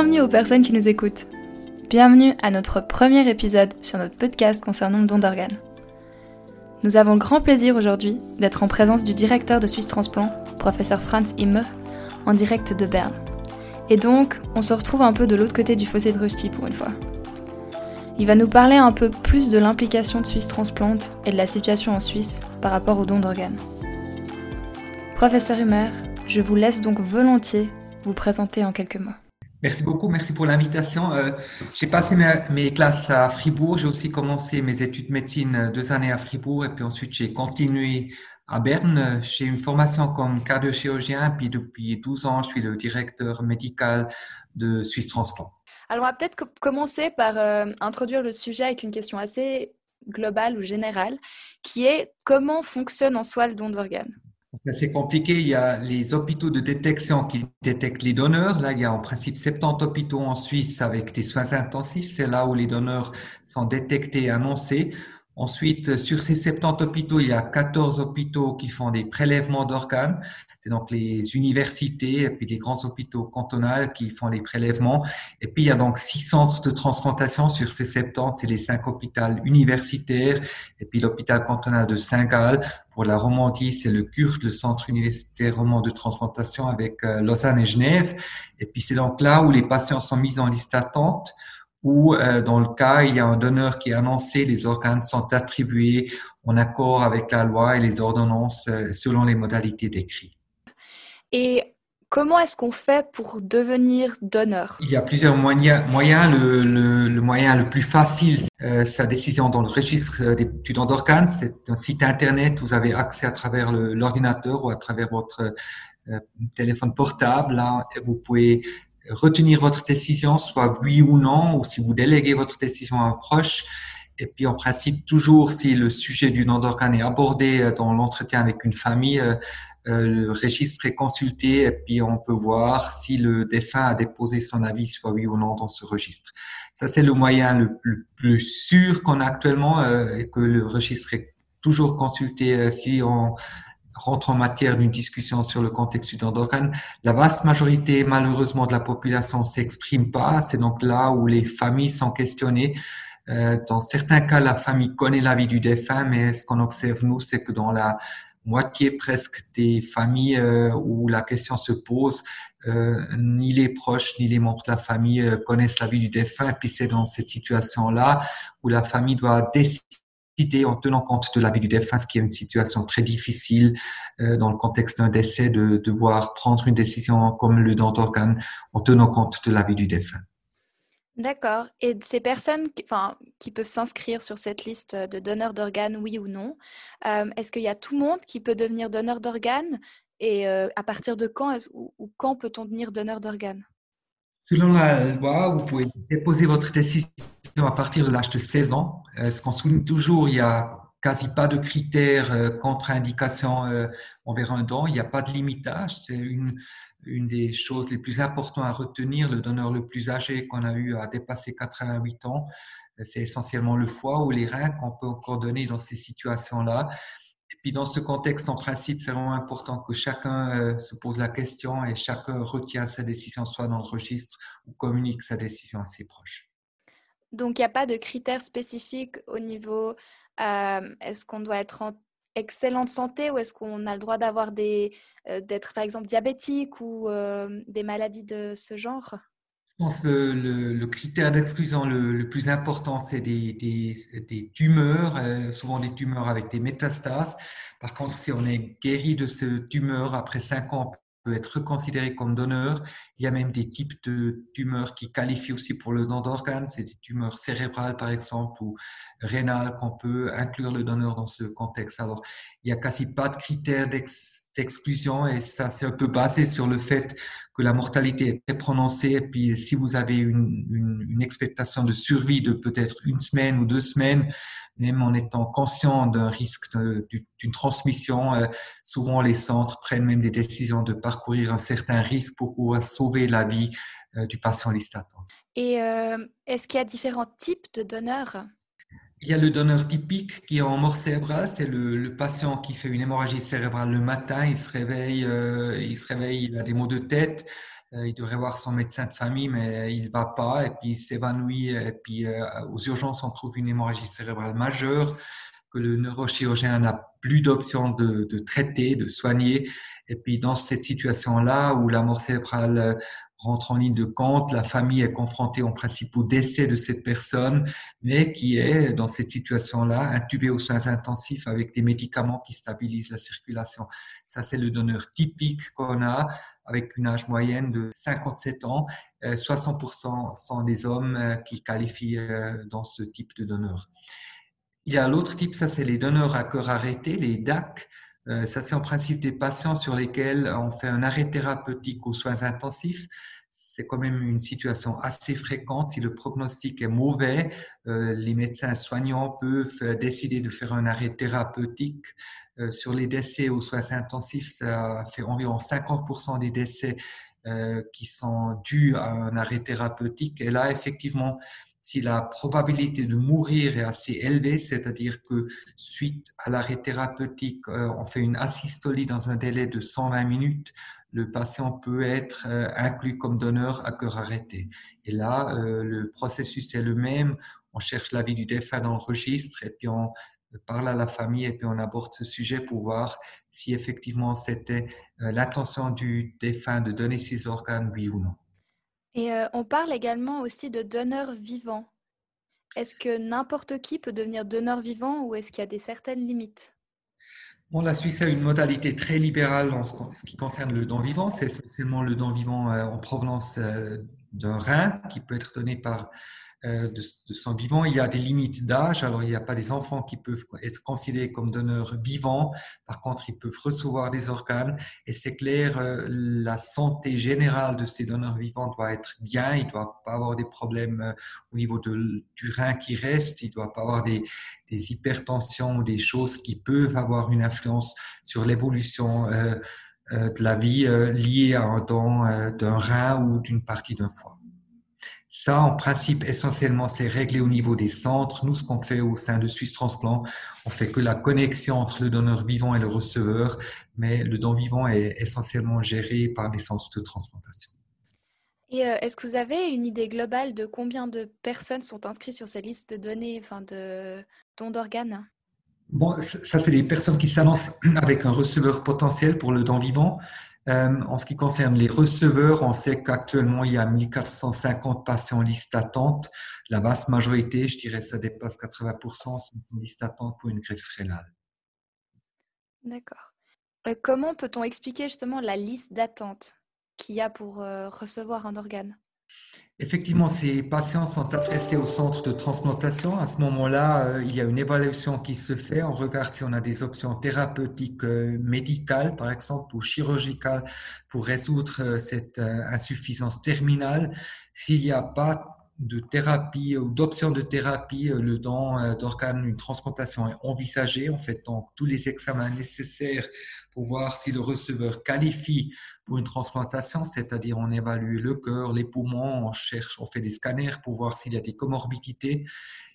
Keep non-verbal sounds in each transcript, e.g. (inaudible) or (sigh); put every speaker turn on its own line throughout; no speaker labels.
Bienvenue aux personnes qui nous écoutent. Bienvenue à notre premier épisode sur notre podcast concernant le don d'organes. Nous avons le grand plaisir aujourd'hui d'être en présence du directeur de Suisse Transplant, professeur Franz Immer, en direct de Berne. Et donc, on se retrouve un peu de l'autre côté du fossé de Rusty pour une fois. Il va nous parler un peu plus de l'implication de Suisse Transplant et de la situation en Suisse par rapport au don d'organes. Professeur Humer, je vous laisse donc volontiers vous présenter en quelques mots.
Merci beaucoup, merci pour l'invitation. Euh, j'ai passé mes, classes à Fribourg, j'ai aussi commencé mes études de médecine euh, deux années à Fribourg et puis ensuite j'ai continué à Berne. J'ai une formation comme cardio-chirurgien, puis depuis 12 ans, je suis le directeur médical de Suisse Transplant.
Alors, on va peut-être commencer par euh, introduire le sujet avec une question assez globale ou générale, qui est comment fonctionne en soi le don d'organes?
C'est compliqué. Il y a les hôpitaux de détection qui détectent les donneurs. Là, il y a en principe 70 hôpitaux en Suisse avec des soins intensifs. C'est là où les donneurs sont détectés et annoncés. Ensuite, sur ces 70 hôpitaux, il y a 14 hôpitaux qui font des prélèvements d'organes. C'est donc les universités et puis les grands hôpitaux cantonaux qui font les prélèvements. Et puis, il y a donc six centres de transplantation sur ces 70. C'est les cinq hôpitaux universitaires et puis l'hôpital cantonal de Saint-Gall. Pour la Romandie, c'est le CURT, le centre universitaire roman de transplantation avec euh, Lausanne et Genève. Et puis, c'est donc là où les patients sont mis en liste d'attente ou euh, dans le cas, il y a un donneur qui est annoncé, les organes sont attribués en accord avec la loi et les ordonnances euh, selon les modalités décrites.
Et comment est-ce qu'on fait pour devenir donneur?
Il y a plusieurs moyens. moyens. Le, le, moyen le plus facile, euh, sa décision dans le registre du don d'organes. C'est un site internet. Vous avez accès à travers l'ordinateur ou à travers votre téléphone portable. Là, vous pouvez retenir votre décision, soit oui ou non, ou si vous déléguez votre décision à un proche. Et puis, en principe, toujours si le sujet du nom d'organe est abordé euh, dans l'entretien avec une famille, euh, euh, le registre est consulté et puis on peut voir si le défunt a déposé son avis, soit oui ou non, dans ce registre. Ça, c'est le moyen le plus, sûr qu'on a actuellement et que le registre est toujours consulté si on rentre en matière d'une discussion sur le contexte d'organes, la vaste majorité, malheureusement, de la population s'exprime pas. C'est donc là où les familles sont questionnées. Euh, dans certains cas, la famille connaît la vie du défunt, mais ce qu'on observe, nous, c'est que dans la moitié presque des familles euh, où la question se pose, euh, ni les proches ni les membres de la famille euh, connaissent la vie du défunt. Puis c'est dans cette situation-là où la famille doit décider en tenant compte de la vie du défunt, ce qui est une situation très difficile euh, dans le contexte d'un décès, de, devoir prendre une décision comme le don d'organes en tenant compte de la vie du défunt.
D'accord. Et ces personnes qui, enfin, qui peuvent s'inscrire sur cette liste de donneurs d'organes, oui ou non, euh, est-ce qu'il y a tout le monde qui peut devenir donneur d'organes? Et euh, à partir de quand ou, ou quand peut-on devenir donneur d'organes?
Selon la loi, vous pouvez déposer votre décision à partir de l'âge de 16 ans. Euh, ce qu'on souligne toujours, il n'y a quasi pas de critères euh, contre-indication euh, envers un don. Il n'y a pas de limitage. C'est une, une des choses les plus importantes à retenir. Le donneur le plus âgé qu'on a eu à dépasser 88 ans, c'est essentiellement le foie ou les reins qu'on peut encore donner dans ces situations-là. Et puis dans ce contexte, en principe, c'est vraiment important que chacun se pose la question et chacun retient sa décision soit dans le registre ou communique sa décision à ses proches.
Donc, il n'y a pas de critères spécifiques au niveau est-ce qu'on doit être en excellente santé ou est-ce qu'on a le droit d'avoir des d'être par exemple diabétique ou des maladies de ce genre?
Je pense que le, critère d'exclusion le, plus important, c'est des, des, tumeurs, souvent des tumeurs avec des métastases. Par contre, si on est guéri de ce tumeur après 5 ans, être considéré comme donneur. Il y a même des types de tumeurs qui qualifient aussi pour le don d'organes. C'est des tumeurs cérébrales, par exemple, ou rénales qu'on peut inclure le donneur dans ce contexte. Alors, il n'y a quasi pas de critères d'exclusion et ça, c'est un peu basé sur le fait que la mortalité est très prononcée. Et puis, si vous avez une, une, expectation de survie de peut-être une semaine ou deux semaines, même en étant conscient d'un risque d'une transmission, euh, souvent les centres prennent même des décisions de parcourir un certain risque pour pouvoir sauver la vie euh, du patient listatant.
Et euh, est-ce qu'il y a différents types de donneurs?
Il y a le donneur typique qui est en mort cérébrale, c'est le, patient qui fait une hémorragie cérébrale le matin, il se réveille, il se réveille, il a des maux de tête, il devrait voir son médecin de famille, mais il va pas, et puis il s'évanouit, et puis aux urgences, on trouve une hémorragie cérébrale majeure que le neurochirurgien n'a plus d'option de, de, traiter, de soigner. Et puis dans cette situation-là où la mort cérébrale rentre en ligne de compte, la famille est confrontée en principe au décès de cette personne, mais qui est dans cette situation-là intubée aux soins intensifs avec des médicaments qui stabilisent la circulation. Ça, c'est le donneur typique qu'on a avec une âge moyenne de 57 ans. 60% euh, sont des hommes euh, qui qualifient euh, dans ce type de donneur. Il y a l'autre type, ça c'est les donneurs à cœur arrêté, les DAC. Euh, ça c'est en principe des patients sur lesquels on fait un arrêt thérapeutique aux soins intensifs. C'est quand même une situation assez fréquente. Si le prognostic est mauvais, euh, les médecins soignants peuvent décider de faire un arrêt thérapeutique. Euh, sur les décès aux soins intensifs, ça fait environ 50% des décès qui sont dus à un arrêt thérapeutique. Et là, effectivement, si la probabilité de mourir est assez élevée, c'est-à-dire que suite à l'arrêt thérapeutique, euh, on fait une asystolie dans un délai de 120 minutes, le patient peut être euh, inclus comme donneur à cœur arrêté. Et là, euh, le processus est le même. On cherche l'avis du défunt dans le registre et puis on parle à la famille et puis on aborde ce sujet pour voir si effectivement c'était l'intention du défunt de donner ses organes, oui ou non.
Et euh, on parle également aussi de donneur vivant. Est-ce que n'importe qui peut devenir donneur vivant ou est-ce qu'il y a des certaines limites?
La Suisse a une modalité très libérale en ce qui concerne le don vivant. C'est essentiellement le don vivant euh, en provenance euh, d'un rein qui peut être donné par de, de, son vivant. Il y a des limites d'âge. Alors, il n'y a pas des enfants qui peuvent être considérés comme donneurs vivants. Par contre, ils peuvent recevoir des organes. Et c'est clair, euh, la santé générale de ces donneurs vivants doit être bien. Il ne doit pas avoir des problèmes euh, au niveau de, du rein qui reste. Il ne doit pas avoir des, hypertensions ou des choses qui peuvent avoir une influence sur l'évolution de la vie liée à un don d'un rein ou d'une partie d'un foie. Ça, en principe, essentiellement, c'est réglé au niveau des centres. Nous, ce qu'on fait au sein de Suisse Transplant, on fait que la connexion entre le donneur vivant et le receveur, mais le don vivant est essentiellement géré par des centres de transplantation.
Et euh, est-ce que vous avez une idée globale de combien de personnes sont inscrites sur ces listes de données, enfin de dons d'organes?
Bon, ça, c'est des personnes qui s'annoncent avec un receveur potentiel pour le don vivant. Euh, en ce qui concerne les receveurs, on sait qu'actuellement, il y a 1450 patients en liste d'attente. La vaste majorité, je dirais, ça dépasse 80%, sont en liste d'attente pour une greffe rénale.
D'accord. Euh, comment peut-on expliquer justement la liste d'attente qu'il y a pour euh, recevoir un organe?
Effectivement, ces patients sont adressés au centre de transplantation. À ce moment-là, euh, il y a une évaluation qui se fait. On regarde si on a des options thérapeutiques euh, médicales, par exemple, ou chirurgicales pour résoudre euh, cette insuffisance terminale. S'il n'y a pas de thérapie ou d'options de thérapie, le don d'organes, une transplantation est envisagée. On fait donc tous les examens nécessaires pour voir si le receveur qualifie pour une transplantation, c'est-à-dire on évalue le cœur, les poumons, on cherche, on fait des scanners pour voir s'il y a des comorbidités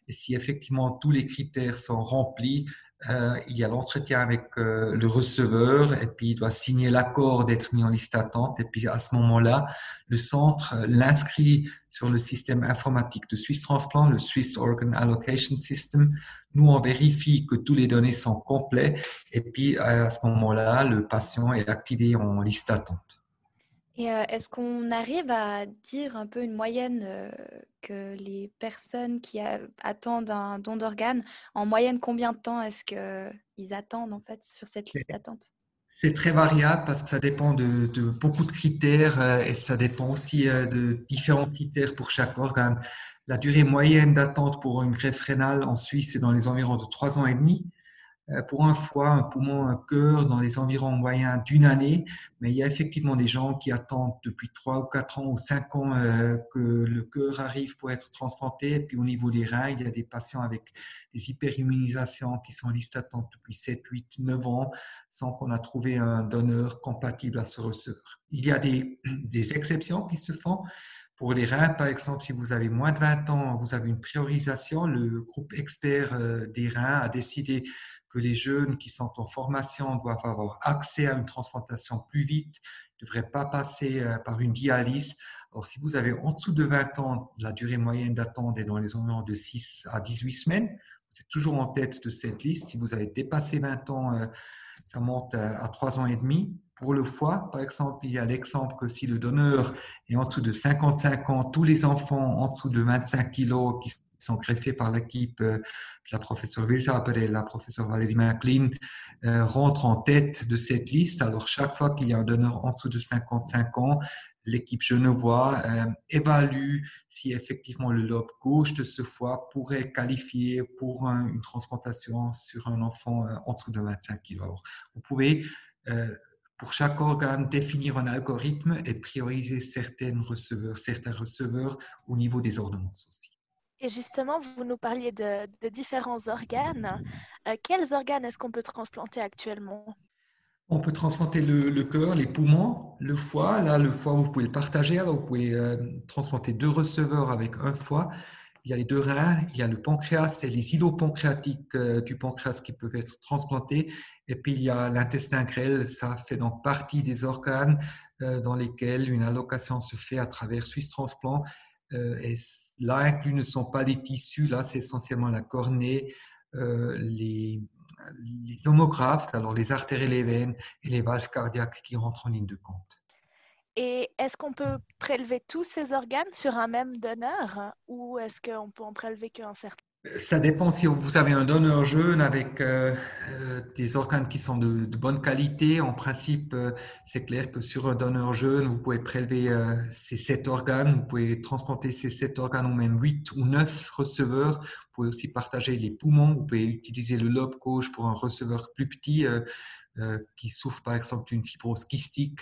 et si effectivement tous les critères sont remplis, euh, il y a l'entretien avec euh, le receveur et puis il doit signer l'accord d'être mis en liste d'attente. Et puis à ce moment-là, le centre euh, l'inscrit sur le système informatique de Swiss Transplant, le Swiss Organ Allocation System. Nous, on vérifie que tous les données sont complets et puis à ce moment-là, le patient est activé en liste d'attente.
Et est-ce qu'on arrive à dire un peu une moyenne que les personnes qui attendent un don d'organes, en moyenne, combien de temps est-ce qu'ils attendent en fait sur cette liste d'attente?
C'est très variable parce que ça dépend de, de beaucoup de critères et ça dépend aussi de différents critères pour chaque organe. La durée moyenne d'attente pour une greffe rénale en Suisse est dans les environs de trois ans et demi. Euh, pour un foie, un poumon, un cœur dans les environs moyens d'une année, mais il y a effectivement des gens qui attendent depuis trois ou quatre ans ou cinq ans euh, que le cœur arrive pour être transplanté. Et puis au niveau des reins, il y a des patients avec des hyperimmunisations qui sont listés d'attente depuis 7, 8, 9 ans sans qu'on a trouvé un donneur compatible à ce receveur. Il y a (clears throat) des exceptions qui se font. Pour les reins, par exemple, si vous avez moins de 20 ans, vous avez une priorisation. Le groupe expert euh, des reins a décidé que les jeunes qui sont en formation doivent avoir accès à une transplantation plus vite, ne devrait pas passer par une dialyse. Alors, si vous avez en dessous de 20 ans, la durée moyenne d'attente est dans les environs de 6 à 18 semaines. C'est toujours en tête de cette liste. Si vous avez dépassé 20 ans, ça monte à 3 ans et demi. Pour le foie, par exemple, il y a l'exemple que si le donneur est en dessous de 55 ans, tous les enfants en dessous de 25 kilos qui sont greffés par l'équipe de la professeure Wildhaber et la professeure Valérie McLean euh, rentrent en tête de cette liste. Alors, chaque fois qu'il y a un donneur en dessous de 55 ans, l'équipe Genevois euh, évalue si effectivement le lobe gauche de ce foie pourrait qualifier pour une transplantation sur un enfant euh, en dessous de 25 kg. Vous pouvez pour chaque organe définir un algorithme et prioriser certains receveurs, certains receveurs au niveau des ordonnances aussi.
Et justement, vous nous parliez de, différents organes. Euh, quels organes est-ce qu'on peut transplanter actuellement?
On peut transplanter le, cœur, les poumons, le foie. Là, le foie, vous pouvez le partager. Alors, vous pouvez euh, transplanter deux receveurs avec un foie. Il y a les deux reins, il y a le pancréas et les îlots pancréatiques euh, du pancréas qui peuvent être transplantés. Et puis, il y a l'intestin grêle. Ça fait donc partie des organes dans lesquels une allocation se fait à travers Suisse Transplant euh, et là inclus ne sont pas les tissus, là c'est essentiellement la cornée, euh, les, les homographes, alors les artères et les veines et les valves cardiaques qui rentrent en ligne de compte.
Et est-ce qu'on peut prélever tous ces organes sur un même donneur ou est-ce qu'on peut en prélever qu'un certain?
Ça dépend si vous avez un donneur jeune avec euh, euh, des organes qui sont de, bonne qualité. En principe, euh, c'est clair que sur un donneur jeune, vous pouvez prélever ces sept organes, vous pouvez transplanter ces sept organes ou même huit ou neuf receveurs. Vous pouvez aussi partager les poumons. Vous pouvez utiliser le lobe gauche pour un receveur plus petit qui souffre par exemple d'une fibrose kystique.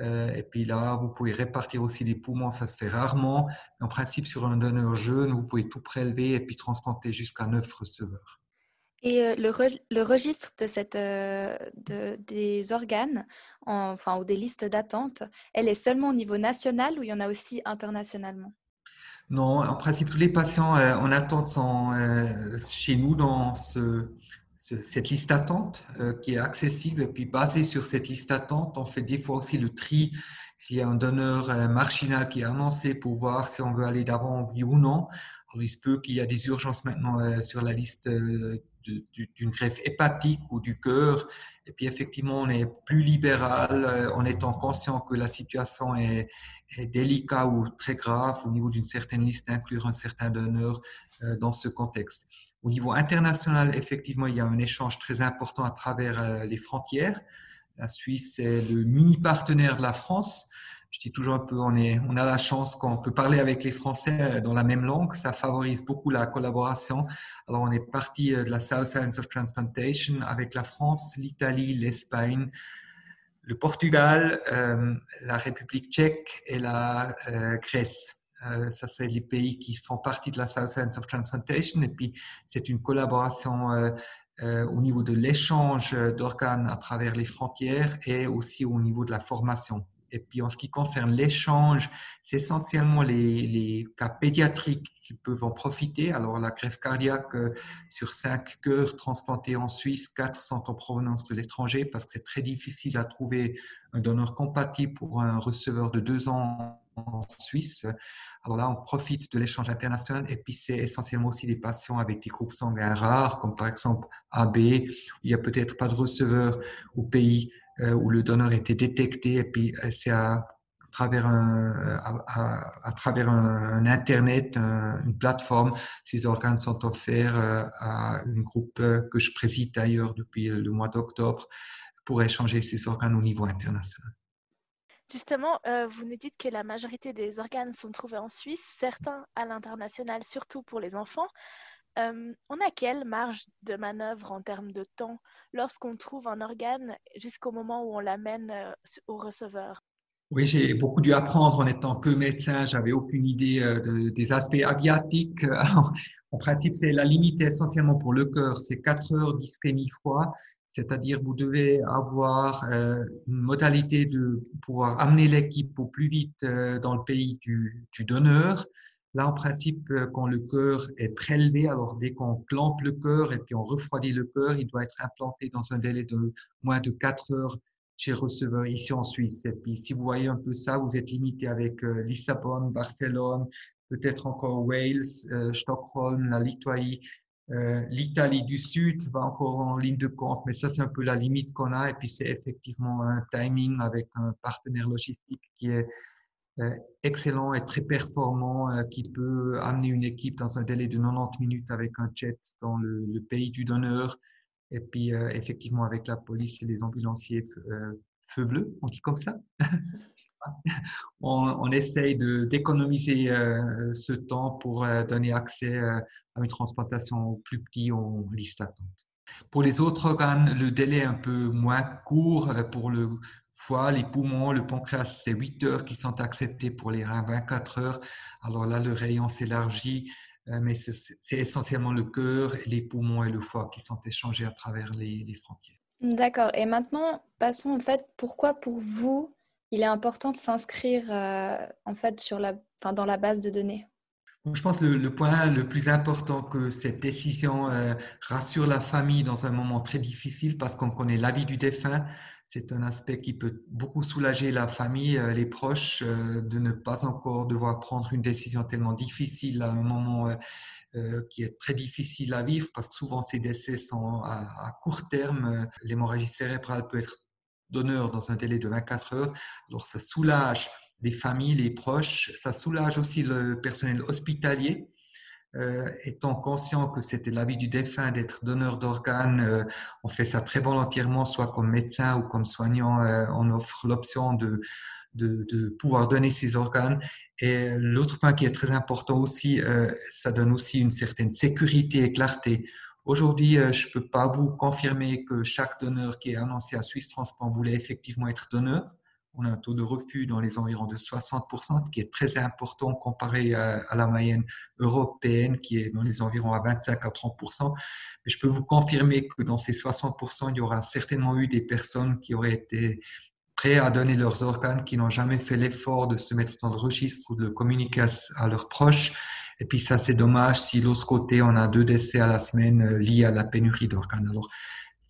Euh, et puis là, vous pouvez répartir aussi les poumons, ça se fait rarement. En principe, sur un donneur jeune, vous pouvez tout prélever et puis transplanter jusqu'à neuf receveurs.
Et euh, le, le, registre de cette, euh, de, des organes, enfin, ou des listes d'attente, elle est seulement au niveau national ou il y en a aussi internationalement?
Non, en principe, tous les patients en attente sont chez nous dans ce, cette liste d'attente euh, qui est accessible et puis basée sur cette liste d'attente, on fait des fois aussi le tri s'il y a un donneur euh, marginal qui est annoncé pour voir si on veut aller d'avant ou non. Alors, il se peut qu'il y a des urgences maintenant euh, sur la liste d'une greffe hépatique ou du cœur. Et puis effectivement, on est plus libéral en étant conscient que la situation est délicate ou très grave au niveau d'une certaine liste, inclure un certain donneur dans ce contexte. Au niveau international, effectivement, il y a un échange très important à travers euh, les frontières. La Suisse est le mini partenaire de la France. Je dis toujours un peu, on, est, on a la chance qu'on peut parler avec les Français euh, dans la même langue. Ça favorise beaucoup la collaboration. Alors, on est parti euh, de la South Science of Transplantation avec la France, l'Italie, l'Espagne, le Portugal, la République tchèque et la Grèce. Euh, ça, c'est les pays qui font partie de la South Science of Transplantation. Et puis, c'est une collaboration euh, euh, au niveau de l'échange d'organes à travers les frontières et aussi au niveau de la formation. Et puis, en ce qui concerne l'échange, c'est essentiellement les, cas pédiatriques qui peuvent en profiter. Alors, la greffe cardiaque, sur cinq cœurs transplantés en Suisse, quatre sont en provenance de l'étranger parce que c'est très difficile à trouver un donneur compatible pour un receveur de deux ans Suisse. Alors là, on profite de l'échange international et puis c'est essentiellement aussi des patients avec des groupes sanguins rares, comme par exemple AB, où il n'y a peut-être pas de receveur au pays euh, où le donneur était détecté et puis euh, c'est à travers un, un, internet, une plateforme, ces organes sont offerts euh, à un groupe que je préside d'ailleurs depuis le mois d'octobre pour échanger ces organes au niveau international.
Justement, euh, vous nous dites que la majorité des organes sont trouvés en Suisse, certains à l'international, surtout pour les enfants. Euh, on a quelle marge de manœuvre en termes de temps lorsqu'on trouve un organe jusqu'au moment où on l'amène euh, au receveur?
Oui, j'ai beaucoup dû apprendre en étant que médecin. J'avais aucune idée des aspects aviatiques. (laughs) en principe, c'est la limite essentiellement pour le cœur. C'est 4 heures d'ischémie froid c'est-à-dire vous devez avoir euh, une modalité de pouvoir amener l'équipe au plus vite euh, dans le pays du, donneur. Là, en principe, euh, quand le cœur est prélevé, alors dès qu'on plante le cœur et puis on refroidit le cœur, il doit être implanté dans un délai de moins de 4 heures chez receveur ici en Suisse. Et puis, si vous voyez un peu ça, vous êtes limité avec euh, Barcelone, peut-être encore Wales, Stockholm, la Lituanie. Euh, L'Italie du Sud va encore en ligne de compte, mais ça, c'est un peu la limite qu'on a. Et puis, c'est effectivement un timing avec un partenaire logistique qui est euh, excellent et très performant, euh, qui peut amener une équipe dans un délai de 90 minutes avec un jet dans le, pays du donneur. Et puis, effectivement, avec la police et les ambulanciers feu bleu, on dit comme ça. (laughs) on, on, essaye d'économiser euh, ce temps pour euh, donner accès euh, à une transplantation plus petit en liste d'attente. Pour les autres organes, le délai est un peu moins court. Pour le foie, les poumons, le pancréas, c'est 8 heures qui sont acceptés pour les reins, 24 heures. Alors là, le rayon s'élargit, mais c'est essentiellement le cœur, les poumons et le foie qui sont échangés à travers les frontières.
D'accord. Et maintenant, passons en fait, pourquoi pour vous, il est important de s'inscrire euh, en fait sur la, dans la base de données?
Je pense que le, point le plus important que cette décision euh, rassure la famille dans un moment très difficile parce qu'on connaît l'avis du défunt. C'est un aspect qui peut beaucoup soulager la famille, euh, les proches, euh, de ne pas encore devoir prendre une décision tellement difficile à un moment qui est très difficile à vivre parce que souvent ces décès sont à, à court terme. L'hémorragie cérébrale peut être donneur dans un délai de 24 heures. Alors ça soulage les familles, les proches. Ça soulage aussi le personnel hospitalier. Euh, étant conscient que c'était l'avis du défunt d'être donneur d'organes, euh, on fait ça très volontairement, soit comme médecin ou comme soignant, euh, on offre l'option de, de, de, pouvoir donner ses organes. Et l'autre point qui est très important aussi, ça donne aussi une certaine sécurité et clarté. Aujourd'hui, je ne peux pas vous confirmer que chaque donneur qui est annoncé à Suisse Transplant voulait effectivement être donneur on a un taux de refus dans les environs de 60%, ce qui est très important comparé à, la moyenne européenne qui est dans les environs à 25 à 30%. Mais je peux vous confirmer que dans ces 60%, il y aura certainement eu des personnes qui auraient été prêts à donner leurs organes, qui n'ont jamais fait l'effort de se mettre dans le registre ou de communiquer à, leurs proches. Et puis ça, c'est dommage si de l'autre côté, on a deux décès à la semaine euh, liés à la pénurie d'organes.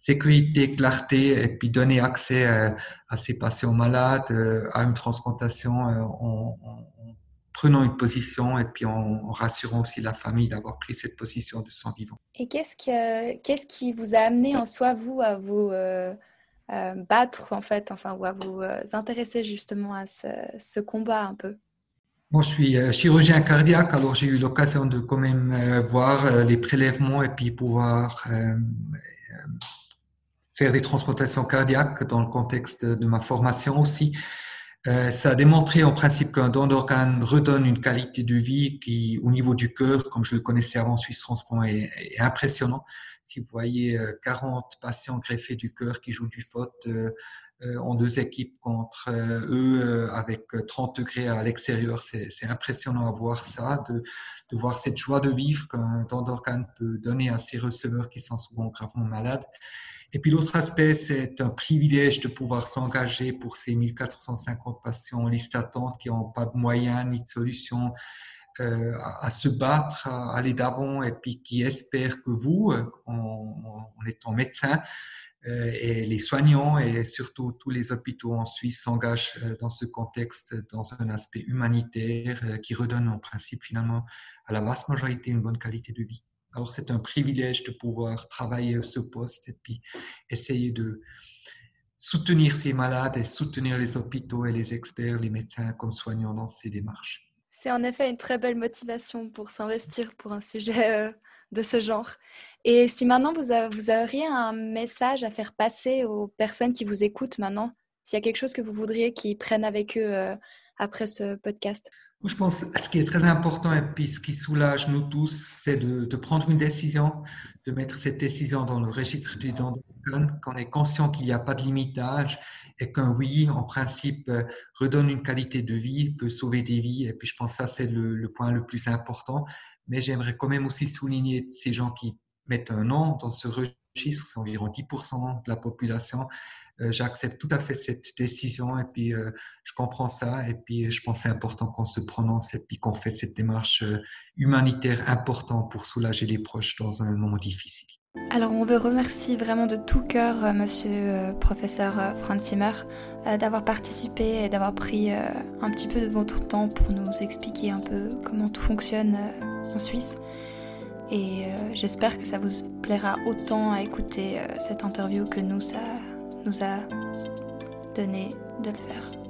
Sécurité, clarté, et puis donner accès euh, à ces patients malades euh, à une transplantation euh, en, en, prenant une position et puis en, rassurant aussi la famille d'avoir pris cette position de sang vivant.
Et qu'est-ce, que, qu'est-ce qui vous a amené en soi, vous, à vous euh, battre, en fait, enfin, ou à vous intéresser justement à ce, ce combat un peu?
Moi, je suis chirurgien cardiaque, alors j'ai eu l'occasion de quand même voir les prélèvements et puis pouvoir faire des transplantations cardiaques dans le contexte de ma formation aussi. Euh, ça a démontré en principe qu'un don d'organes redonne une qualité de vie qui, au niveau du cœur, comme je le connaissais avant Suisse Transplant, est, est impressionnant. Si vous voyez 40 euh, patients greffés du cœur qui jouent du faute euh, euh, en deux équipes contre eux avec 30 degrés à l'extérieur, c'est impressionnant à voir ça, de, de, voir cette joie de vivre qu'un don d'organes peut donner à ces receveurs qui sont souvent gravement malades. Et puis l'autre aspect, c'est un privilège de pouvoir s'engager pour ces 1450 patients en liste d'attente qui n'ont pas de moyens ni de solutions euh, à, se battre, à aller d'avant et puis qui espèrent que vous, euh, en, étant médecin, euh, et les soignants et surtout tous les hôpitaux en Suisse s'engagent dans ce contexte, dans un aspect humanitaire qui redonne en principe finalement à la vaste majorité une bonne qualité de vie. Alors c'est un privilège de pouvoir travailler ce poste et puis essayer de soutenir ces malades et soutenir les hôpitaux et les experts, les médecins comme soignants dans ces démarches.
C'est en effet une très belle motivation pour s'investir pour un sujet de ce genre. Et si maintenant vous, vous auriez un message à faire passer aux personnes qui vous écoutent maintenant, s'il y a quelque chose que vous voudriez qu'ils prennent avec eux euh, après ce podcast?
Je pense que ce qui est très important et puis ce qui soulage nous tous, c'est de, de, prendre une décision, de mettre cette décision dans le registre des dons qu'on est conscient qu'il n'y a pas de limitage et qu'un oui, en principe, euh, redonne une qualité de vie, peut sauver des vies. Et puis je pense que ça, c'est le, le, point le plus important. Mais j'aimerais quand même aussi souligner ces gens qui mettent un nom dans ce registre c'est environ 10% de la population. Euh, j'accepte tout à fait cette décision et puis euh, je comprends ça et puis je pense c'est important qu'on se prononce et puis qu'on fait cette démarche euh, humanitaire importante pour soulager les proches dans un moment difficile.
Alors on veut remercier vraiment de tout cœur euh, monsieur professeur Franz Zimmer d'avoir participé et d'avoir pris un petit peu de votre temps pour nous expliquer un peu comment tout fonctionne en Suisse. Et j'espère que ça vous plaira autant à écouter cette interview que nous, ça nous a donné de le faire.